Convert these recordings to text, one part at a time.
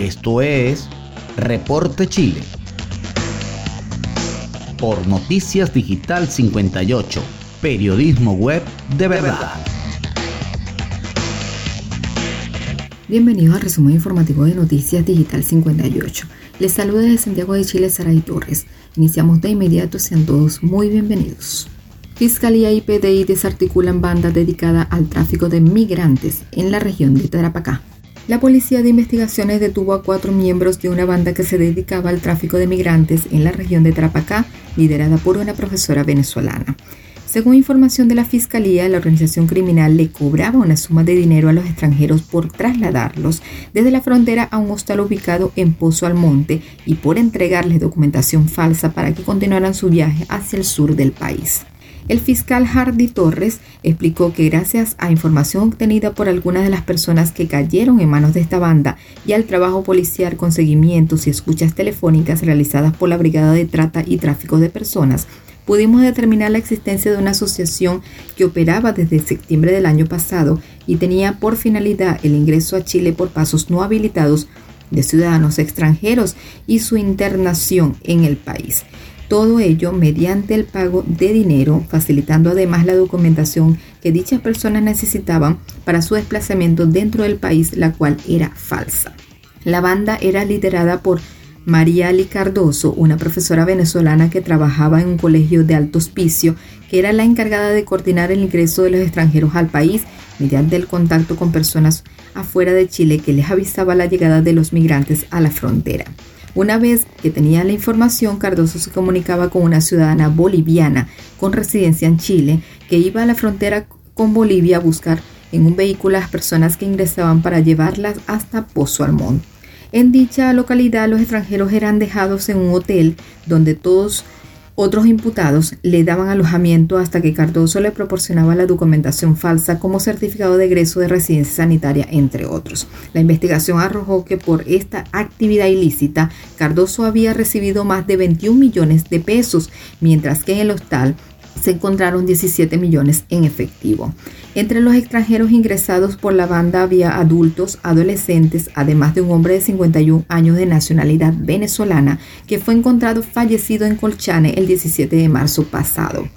Esto es Reporte Chile. Por Noticias Digital 58, periodismo web de verdad. Bienvenidos al resumen informativo de Noticias Digital 58. Les saluda desde Santiago de Chile Saray Torres. Iniciamos de inmediato, sean todos muy bienvenidos. Fiscalía y PDI desarticulan banda dedicada al tráfico de migrantes en la región de Tarapacá. La Policía de Investigaciones detuvo a cuatro miembros de una banda que se dedicaba al tráfico de migrantes en la región de Tarapacá, liderada por una profesora venezolana. Según información de la Fiscalía, la organización criminal le cobraba una suma de dinero a los extranjeros por trasladarlos desde la frontera a un hostal ubicado en Pozo Almonte y por entregarles documentación falsa para que continuaran su viaje hacia el sur del país. El fiscal Hardy Torres explicó que gracias a información obtenida por algunas de las personas que cayeron en manos de esta banda y al trabajo policial con seguimientos y escuchas telefónicas realizadas por la Brigada de Trata y Tráfico de Personas, pudimos determinar la existencia de una asociación que operaba desde septiembre del año pasado y tenía por finalidad el ingreso a Chile por pasos no habilitados de ciudadanos extranjeros y su internación en el país. Todo ello mediante el pago de dinero, facilitando además la documentación que dichas personas necesitaban para su desplazamiento dentro del país, la cual era falsa. La banda era liderada por María Ali Cardoso, una profesora venezolana que trabajaba en un colegio de alto hospicio, que era la encargada de coordinar el ingreso de los extranjeros al país mediante el contacto con personas afuera de Chile que les avisaba la llegada de los migrantes a la frontera. Una vez que tenía la información, Cardoso se comunicaba con una ciudadana boliviana con residencia en Chile que iba a la frontera con Bolivia a buscar en un vehículo a las personas que ingresaban para llevarlas hasta Pozo Almón. En dicha localidad los extranjeros eran dejados en un hotel donde todos otros imputados le daban alojamiento hasta que Cardoso le proporcionaba la documentación falsa como certificado de egreso de residencia sanitaria, entre otros. La investigación arrojó que por esta actividad ilícita, Cardoso había recibido más de 21 millones de pesos, mientras que en el hostal se encontraron 17 millones en efectivo. Entre los extranjeros ingresados por la banda había adultos, adolescentes, además de un hombre de 51 años de nacionalidad venezolana que fue encontrado fallecido en Colchane el 17 de marzo pasado.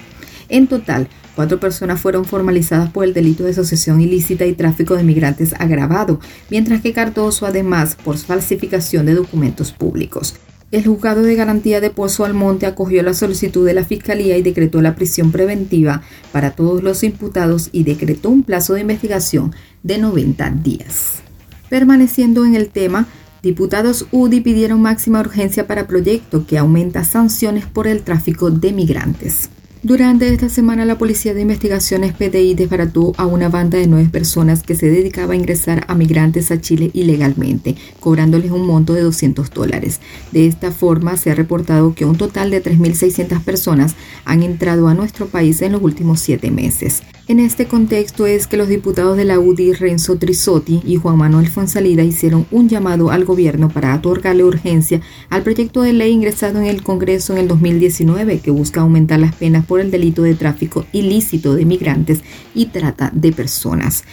En total, cuatro personas fueron formalizadas por el delito de asociación ilícita y tráfico de migrantes agravado, mientras que Cardoso además por falsificación de documentos públicos. El juzgado de garantía de Pozo Almonte acogió la solicitud de la Fiscalía y decretó la prisión preventiva para todos los imputados y decretó un plazo de investigación de 90 días. Permaneciendo en el tema, diputados UDI pidieron máxima urgencia para proyecto que aumenta sanciones por el tráfico de migrantes. Durante esta semana, la Policía de Investigaciones PDI desbarató a una banda de nueve personas que se dedicaba a ingresar a migrantes a Chile ilegalmente, cobrándoles un monto de 200 dólares. De esta forma, se ha reportado que un total de 3.600 personas han entrado a nuestro país en los últimos siete meses. En este contexto es que los diputados de la UDI Renzo Trisotti y Juan Manuel Fonsalida hicieron un llamado al gobierno para otorgarle urgencia al proyecto de ley ingresado en el Congreso en el 2019 que busca aumentar las penas por el delito de tráfico ilícito de migrantes y trata de personas.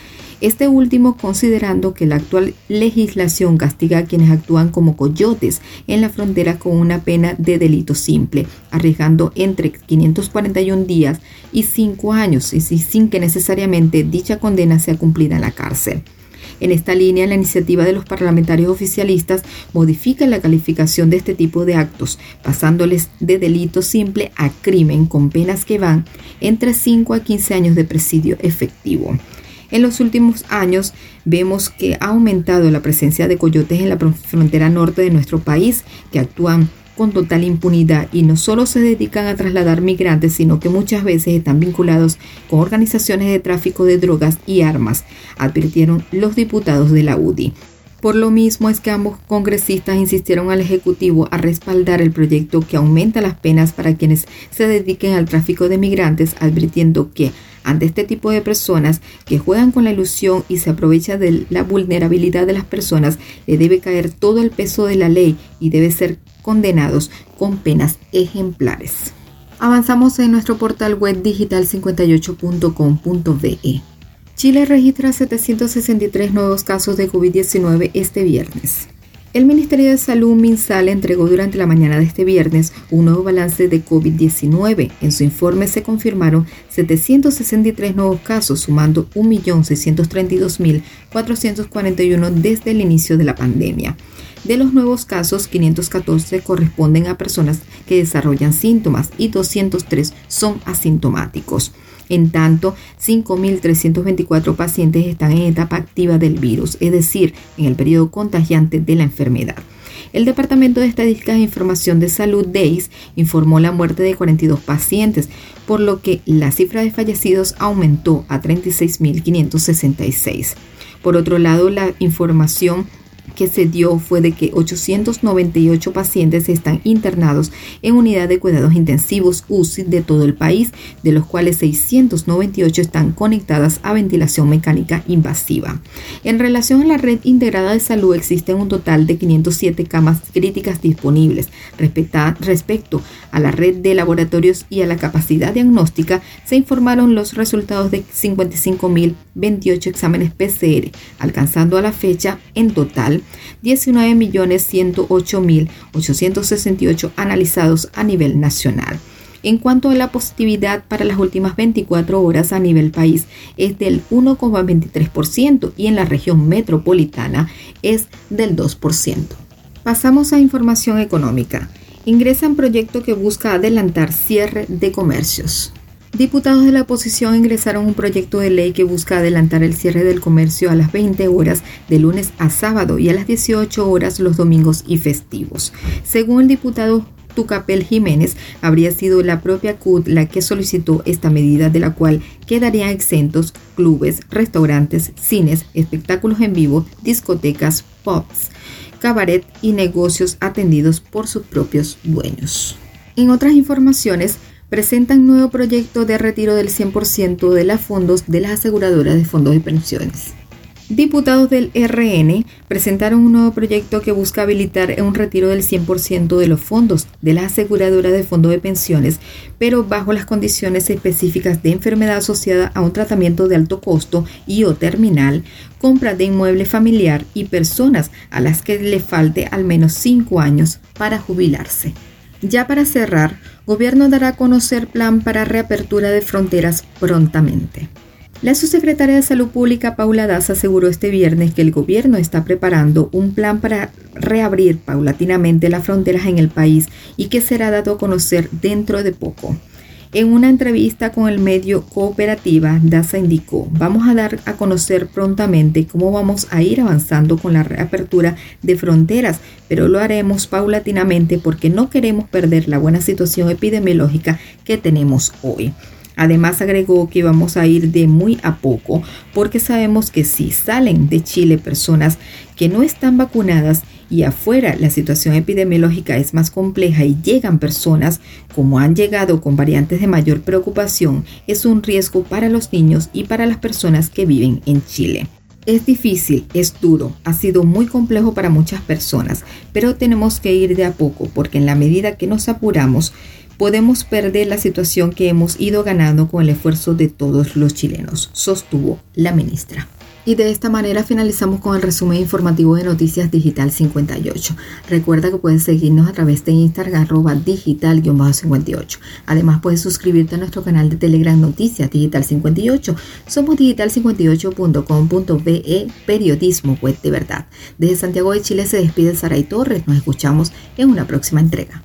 Este último considerando que la actual legislación castiga a quienes actúan como coyotes en la frontera con una pena de delito simple, arriesgando entre 541 días y 5 años y sin que necesariamente dicha condena sea cumplida en la cárcel. En esta línea, la iniciativa de los parlamentarios oficialistas modifica la calificación de este tipo de actos, pasándoles de delito simple a crimen con penas que van entre 5 a 15 años de presidio efectivo. En los últimos años vemos que ha aumentado la presencia de coyotes en la frontera norte de nuestro país, que actúan con total impunidad y no solo se dedican a trasladar migrantes, sino que muchas veces están vinculados con organizaciones de tráfico de drogas y armas, advirtieron los diputados de la UDI. Por lo mismo es que ambos congresistas insistieron al Ejecutivo a respaldar el proyecto que aumenta las penas para quienes se dediquen al tráfico de migrantes, advirtiendo que ante este tipo de personas que juegan con la ilusión y se aprovechan de la vulnerabilidad de las personas, le debe caer todo el peso de la ley y debe ser condenados con penas ejemplares. Avanzamos en nuestro portal web digital58.com.be. Chile registra 763 nuevos casos de COVID-19 este viernes. El Ministerio de Salud MinSal entregó durante la mañana de este viernes un nuevo balance de COVID-19. En su informe se confirmaron 763 nuevos casos, sumando 1.632.441 desde el inicio de la pandemia. De los nuevos casos, 514 corresponden a personas que desarrollan síntomas y 203 son asintomáticos. En tanto, 5.324 pacientes están en etapa activa del virus, es decir, en el periodo contagiante de la enfermedad. El Departamento de Estadísticas e Información de Salud, DEIS, informó la muerte de 42 pacientes, por lo que la cifra de fallecidos aumentó a 36.566. Por otro lado, la información que se dio fue de que 898 pacientes están internados en unidad de cuidados intensivos UCI de todo el país, de los cuales 698 están conectadas a ventilación mecánica invasiva. En relación a la red integrada de salud existen un total de 507 camas críticas disponibles. respecto a la red de laboratorios y a la capacidad diagnóstica, se informaron los resultados de 55.028 exámenes PCR, alcanzando a la fecha en total 19.108.868 analizados a nivel nacional. En cuanto a la positividad para las últimas 24 horas a nivel país es del 1,23% y en la región metropolitana es del 2%. Pasamos a información económica. Ingresa en proyecto que busca adelantar cierre de comercios. Diputados de la oposición ingresaron un proyecto de ley que busca adelantar el cierre del comercio a las 20 horas de lunes a sábado y a las 18 horas los domingos y festivos. Según el diputado Tucapel Jiménez, habría sido la propia CUT la que solicitó esta medida de la cual quedarían exentos clubes, restaurantes, cines, espectáculos en vivo, discotecas, pubs, cabaret y negocios atendidos por sus propios dueños. En otras informaciones, presentan nuevo proyecto de retiro del 100% de los fondos de las aseguradoras de fondos de pensiones. Diputados del RN presentaron un nuevo proyecto que busca habilitar un retiro del 100% de los fondos de las aseguradoras de fondos de pensiones, pero bajo las condiciones específicas de enfermedad asociada a un tratamiento de alto costo y o terminal, compra de inmueble familiar y personas a las que le falte al menos 5 años para jubilarse. Ya para cerrar, Gobierno dará a conocer plan para reapertura de fronteras prontamente. La subsecretaria de Salud Pública Paula Daza aseguró este viernes que el gobierno está preparando un plan para reabrir paulatinamente las fronteras en el país y que será dado a conocer dentro de poco. En una entrevista con el medio Cooperativa, DASA indicó, vamos a dar a conocer prontamente cómo vamos a ir avanzando con la reapertura de fronteras, pero lo haremos paulatinamente porque no queremos perder la buena situación epidemiológica que tenemos hoy. Además agregó que vamos a ir de muy a poco porque sabemos que si salen de Chile personas que no están vacunadas y afuera la situación epidemiológica es más compleja y llegan personas como han llegado con variantes de mayor preocupación, es un riesgo para los niños y para las personas que viven en Chile. Es difícil, es duro, ha sido muy complejo para muchas personas, pero tenemos que ir de a poco porque en la medida que nos apuramos, podemos perder la situación que hemos ido ganando con el esfuerzo de todos los chilenos, sostuvo la ministra. Y de esta manera finalizamos con el resumen informativo de Noticias Digital 58. Recuerda que puedes seguirnos a través de Instagram arroba digital-58. Además puedes suscribirte a nuestro canal de Telegram Noticias Digital 58. Somos digital58.com.be Periodismo Web de Verdad. Desde Santiago de Chile se despide Saray Torres. Nos escuchamos en una próxima entrega.